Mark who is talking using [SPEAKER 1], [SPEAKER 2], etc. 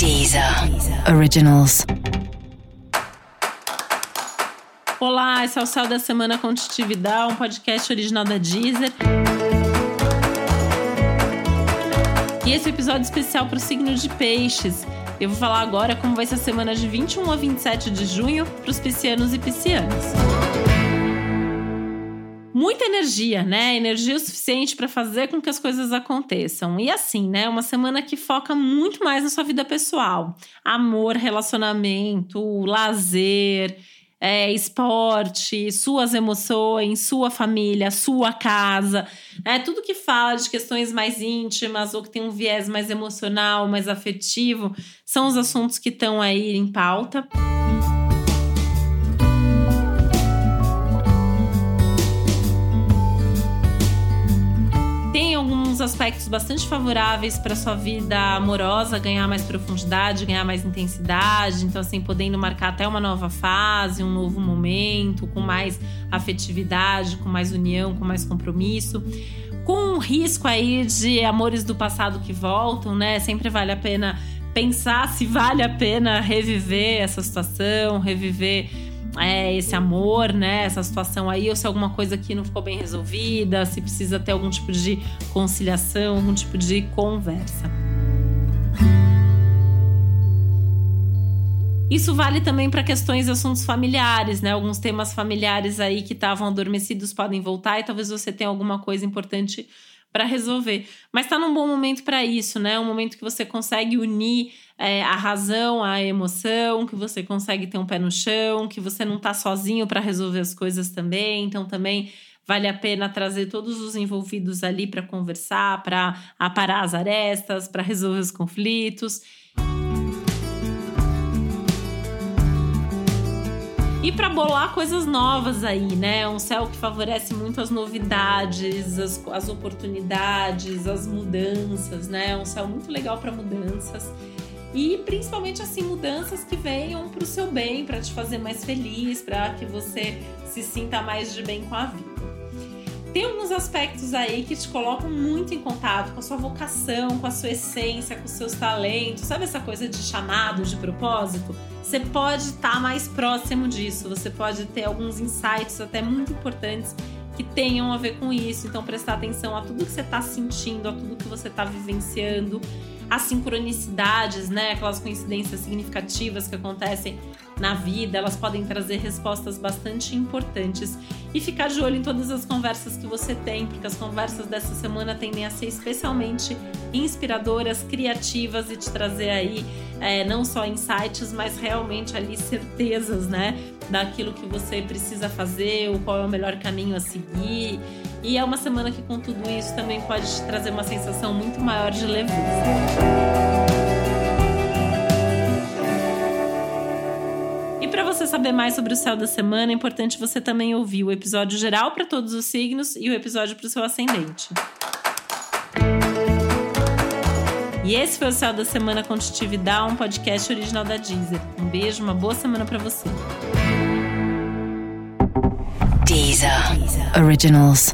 [SPEAKER 1] Deezer Originals.
[SPEAKER 2] Olá, esse é o Céu da Semana com um podcast original da Deezer. E esse é o episódio especial para o signo de Peixes. Eu vou falar agora como vai ser a semana de 21 a 27 de junho para os piscianos e piscianas muita energia, né? Energia o suficiente para fazer com que as coisas aconteçam. E assim, né? Uma semana que foca muito mais na sua vida pessoal: amor, relacionamento, lazer. É, esporte, suas emoções, sua família, sua casa, é tudo que fala de questões mais íntimas ou que tem um viés mais emocional, mais afetivo, são os assuntos que estão aí em pauta. Aspectos bastante favoráveis para sua vida amorosa ganhar mais profundidade, ganhar mais intensidade. Então, assim, podendo marcar até uma nova fase, um novo momento, com mais afetividade, com mais união, com mais compromisso. Com um risco aí de amores do passado que voltam, né? Sempre vale a pena pensar se vale a pena reviver essa situação, reviver é, esse amor, né? Essa situação aí, ou se alguma coisa aqui não ficou bem resolvida, se precisa ter algum tipo de conciliação, algum tipo de conversa. Isso vale também para questões e assuntos familiares, né? Alguns temas familiares aí que estavam adormecidos podem voltar e talvez você tenha alguma coisa importante para resolver. Mas está num bom momento para isso, né? Um momento que você consegue unir é, a razão à emoção, que você consegue ter um pé no chão, que você não está sozinho para resolver as coisas também. Então também vale a pena trazer todos os envolvidos ali para conversar, para aparar as arestas, para resolver os conflitos. E para bolar coisas novas aí, né? Um céu que favorece muito as novidades, as, as oportunidades, as mudanças, né? Um céu muito legal para mudanças. E principalmente assim mudanças que venham para o seu bem, para te fazer mais feliz, para que você se sinta mais de bem com a vida. Tem alguns aspectos aí que te colocam muito em contato com a sua vocação, com a sua essência, com os seus talentos. Sabe essa coisa de chamado, de propósito? Você pode estar tá mais próximo disso, você pode ter alguns insights até muito importantes que tenham a ver com isso. Então, prestar atenção a tudo que você está sentindo, a tudo que você está vivenciando as sincronicidades, né? Aquelas coincidências significativas que acontecem na vida, elas podem trazer respostas bastante importantes. E ficar de olho em todas as conversas que você tem, porque as conversas dessa semana tendem a ser especialmente inspiradoras, criativas e te trazer aí é, não só insights, mas realmente ali certezas, né? Daquilo que você precisa fazer, o qual é o melhor caminho a seguir. E é uma semana que, com tudo isso, também pode te trazer uma sensação muito maior de leveza. E para você saber mais sobre o céu da semana, é importante você também ouvir o episódio geral para todos os signos e o episódio para o seu ascendente. E esse foi o Céu da Semana com Titi um podcast original da Deezer. Um beijo, uma boa semana para você.
[SPEAKER 1] Deezer. Deezer. Originals.